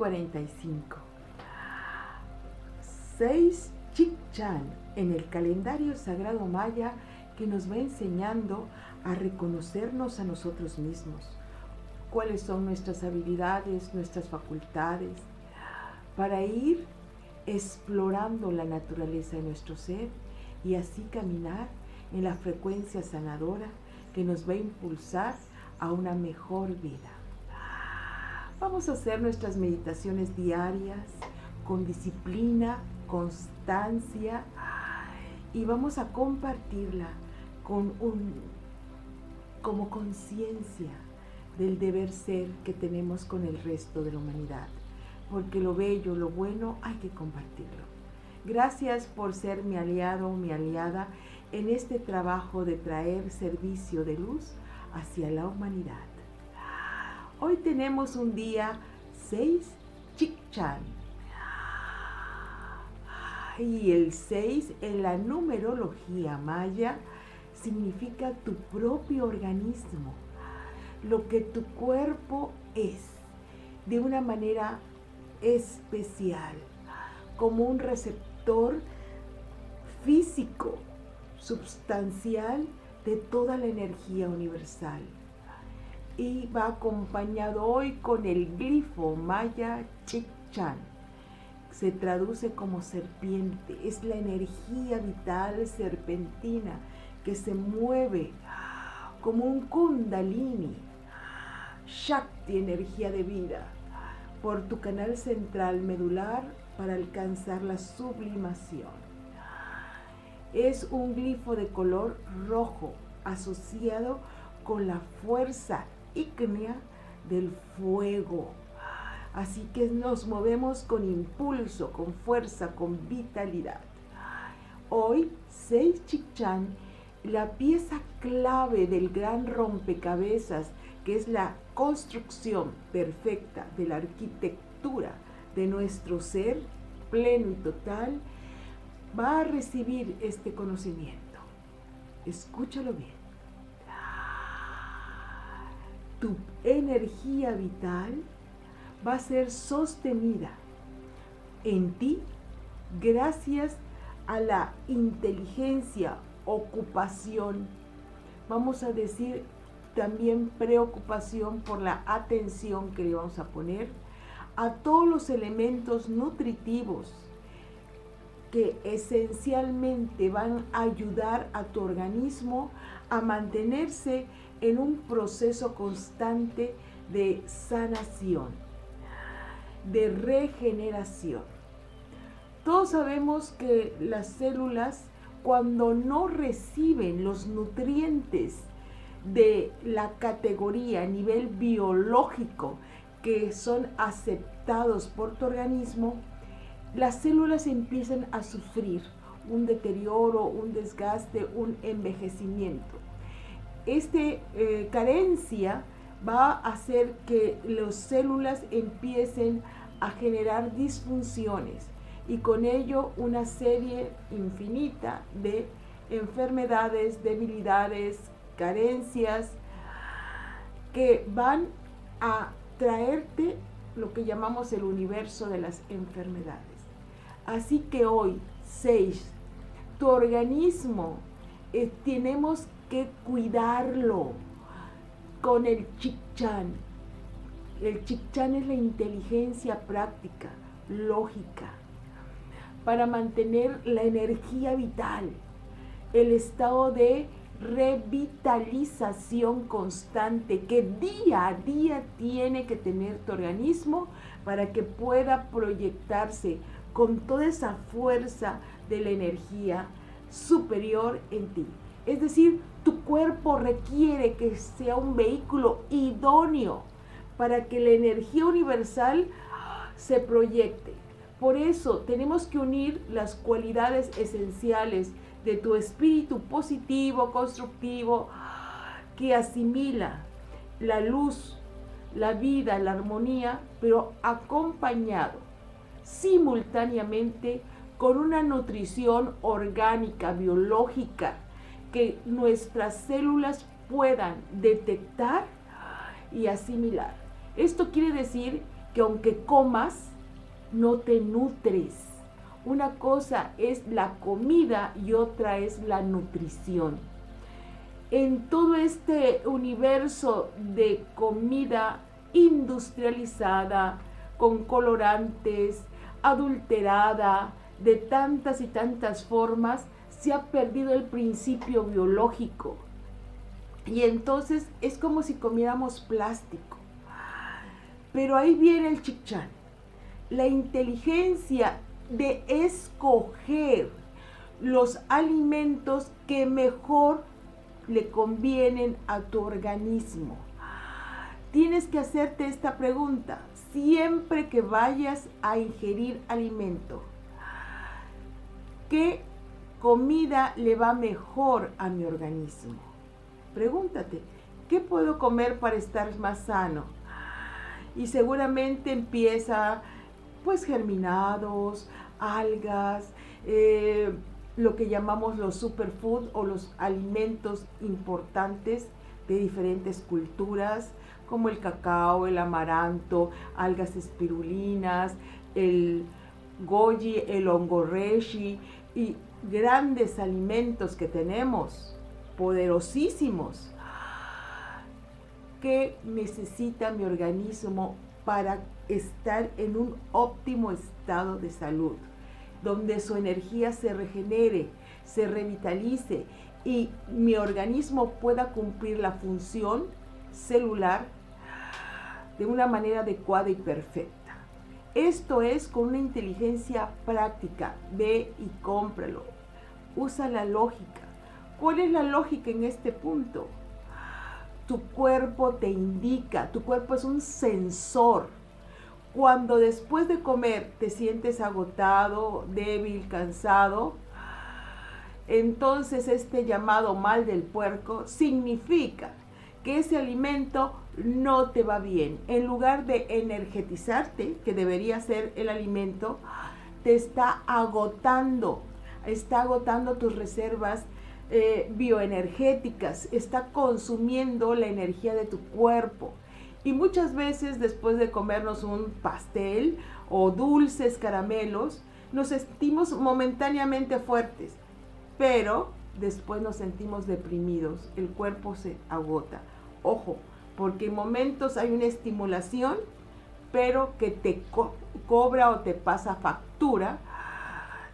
45. 6 Chikchan en el calendario sagrado maya que nos va enseñando a reconocernos a nosotros mismos, cuáles son nuestras habilidades, nuestras facultades, para ir explorando la naturaleza de nuestro ser y así caminar en la frecuencia sanadora que nos va a impulsar a una mejor vida. Vamos a hacer nuestras meditaciones diarias con disciplina, constancia y vamos a compartirla con un como conciencia del deber ser que tenemos con el resto de la humanidad, porque lo bello, lo bueno hay que compartirlo. Gracias por ser mi aliado, mi aliada en este trabajo de traer servicio de luz hacia la humanidad. Hoy tenemos un día 6 Chikchan. Y el 6 en la numerología maya significa tu propio organismo, lo que tu cuerpo es, de una manera especial, como un receptor físico, substancial de toda la energía universal. Y va acompañado hoy con el glifo maya Chikchan. Se traduce como serpiente, es la energía vital serpentina que se mueve como un kundalini, Shakti, energía de vida, por tu canal central medular para alcanzar la sublimación. Es un glifo de color rojo asociado con la fuerza ígnea del fuego. Así que nos movemos con impulso, con fuerza, con vitalidad. Hoy, Seis Chikchan, la pieza clave del gran rompecabezas, que es la construcción perfecta de la arquitectura de nuestro ser pleno y total, va a recibir este conocimiento. Escúchalo bien. Tu energía vital va a ser sostenida en ti gracias a la inteligencia, ocupación, vamos a decir también preocupación por la atención que le vamos a poner a todos los elementos nutritivos que esencialmente van a ayudar a tu organismo a mantenerse en un proceso constante de sanación, de regeneración. Todos sabemos que las células cuando no reciben los nutrientes de la categoría a nivel biológico que son aceptados por tu organismo, las células empiezan a sufrir un deterioro, un desgaste, un envejecimiento. Esta eh, carencia va a hacer que las células empiecen a generar disfunciones y con ello una serie infinita de enfermedades, debilidades, carencias que van a traerte lo que llamamos el universo de las enfermedades. Así que hoy, 6, tu organismo eh, tenemos que cuidarlo con el chikchan. El chikchan es la inteligencia práctica, lógica, para mantener la energía vital, el estado de revitalización constante que día a día tiene que tener tu organismo para que pueda proyectarse con toda esa fuerza de la energía superior en ti. Es decir, tu cuerpo requiere que sea un vehículo idóneo para que la energía universal se proyecte. Por eso tenemos que unir las cualidades esenciales de tu espíritu positivo, constructivo, que asimila la luz, la vida, la armonía, pero acompañado simultáneamente con una nutrición orgánica, biológica, que nuestras células puedan detectar y asimilar. Esto quiere decir que aunque comas, no te nutres. Una cosa es la comida y otra es la nutrición. En todo este universo de comida industrializada, con colorantes, adulterada, de tantas y tantas formas, se ha perdido el principio biológico. Y entonces es como si comiéramos plástico. Pero ahí viene el chichán. La inteligencia de escoger los alimentos que mejor le convienen a tu organismo. Tienes que hacerte esta pregunta siempre que vayas a ingerir alimento. ¿Qué comida le va mejor a mi organismo? Pregúntate, ¿qué puedo comer para estar más sano? Y seguramente empieza pues germinados, algas, eh, lo que llamamos los superfood o los alimentos importantes de diferentes culturas, como el cacao, el amaranto, algas espirulinas, el goji, el ongoreshi y grandes alimentos que tenemos, poderosísimos, que necesita mi organismo para estar en un óptimo estado de salud, donde su energía se regenere, se revitalice y mi organismo pueda cumplir la función celular de una manera adecuada y perfecta. Esto es con una inteligencia práctica. Ve y cómpralo. Usa la lógica. ¿Cuál es la lógica en este punto? Tu cuerpo te indica, tu cuerpo es un sensor. Cuando después de comer te sientes agotado, débil, cansado, entonces este llamado mal del puerco significa que ese alimento no te va bien. En lugar de energetizarte, que debería ser el alimento, te está agotando, está agotando tus reservas eh, bioenergéticas, está consumiendo la energía de tu cuerpo. Y muchas veces después de comernos un pastel o dulces caramelos, nos sentimos momentáneamente fuertes, pero después nos sentimos deprimidos, el cuerpo se agota. Ojo, porque en momentos hay una estimulación, pero que te cobra o te pasa factura,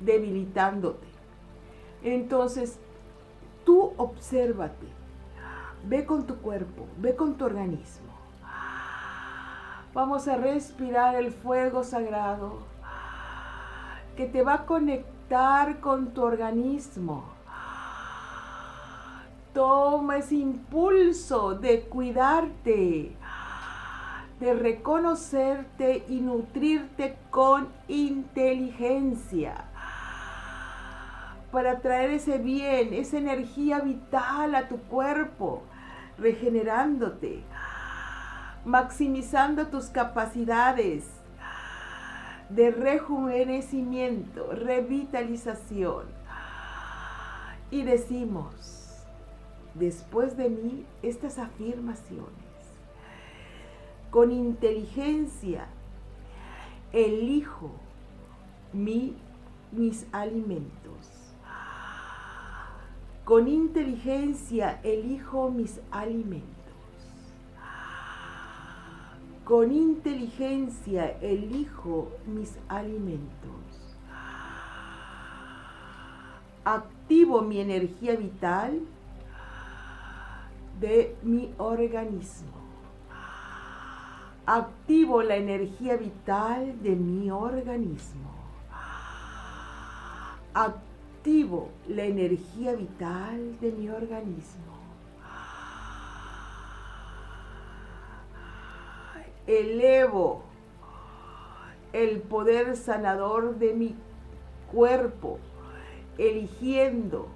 debilitándote. Entonces, tú obsérvate, ve con tu cuerpo, ve con tu organismo. Vamos a respirar el fuego sagrado que te va a conectar con tu organismo Toma ese impulso de cuidarte, de reconocerte y nutrirte con inteligencia para traer ese bien, esa energía vital a tu cuerpo, regenerándote, maximizando tus capacidades de rejuvenecimiento, revitalización. Y decimos, después de mí estas afirmaciones. Con inteligencia elijo mi, mis alimentos. Con inteligencia elijo mis alimentos. Con inteligencia elijo mis alimentos. Activo mi energía vital de mi organismo. Activo la energía vital de mi organismo. Activo la energía vital de mi organismo. Elevo el poder sanador de mi cuerpo, eligiendo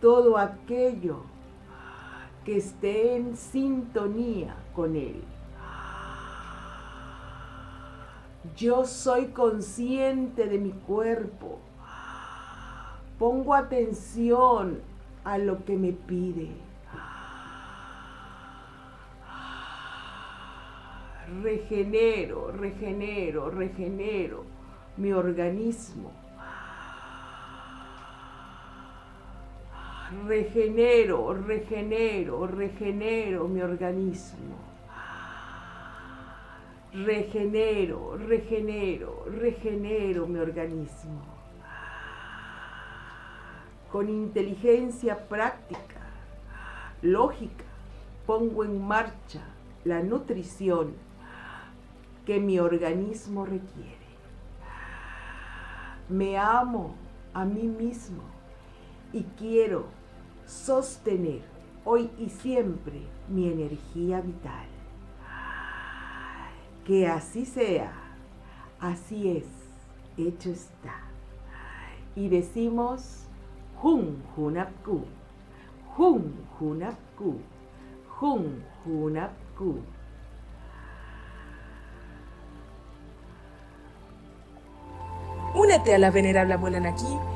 todo aquello que esté en sintonía con Él. Yo soy consciente de mi cuerpo. Pongo atención a lo que me pide. regenero, regenero, regenero mi organismo. Regenero, regenero, regenero mi organismo. Regenero, regenero, regenero mi organismo. Con inteligencia práctica, lógica, pongo en marcha la nutrición que mi organismo requiere. Me amo a mí mismo y quiero sostener hoy y siempre mi energía vital. Que así sea, así es, hecho está. Y decimos Hun Hunapku, Hun Hunapku, Hun Hunapku. Únete a la venerable abuela Naki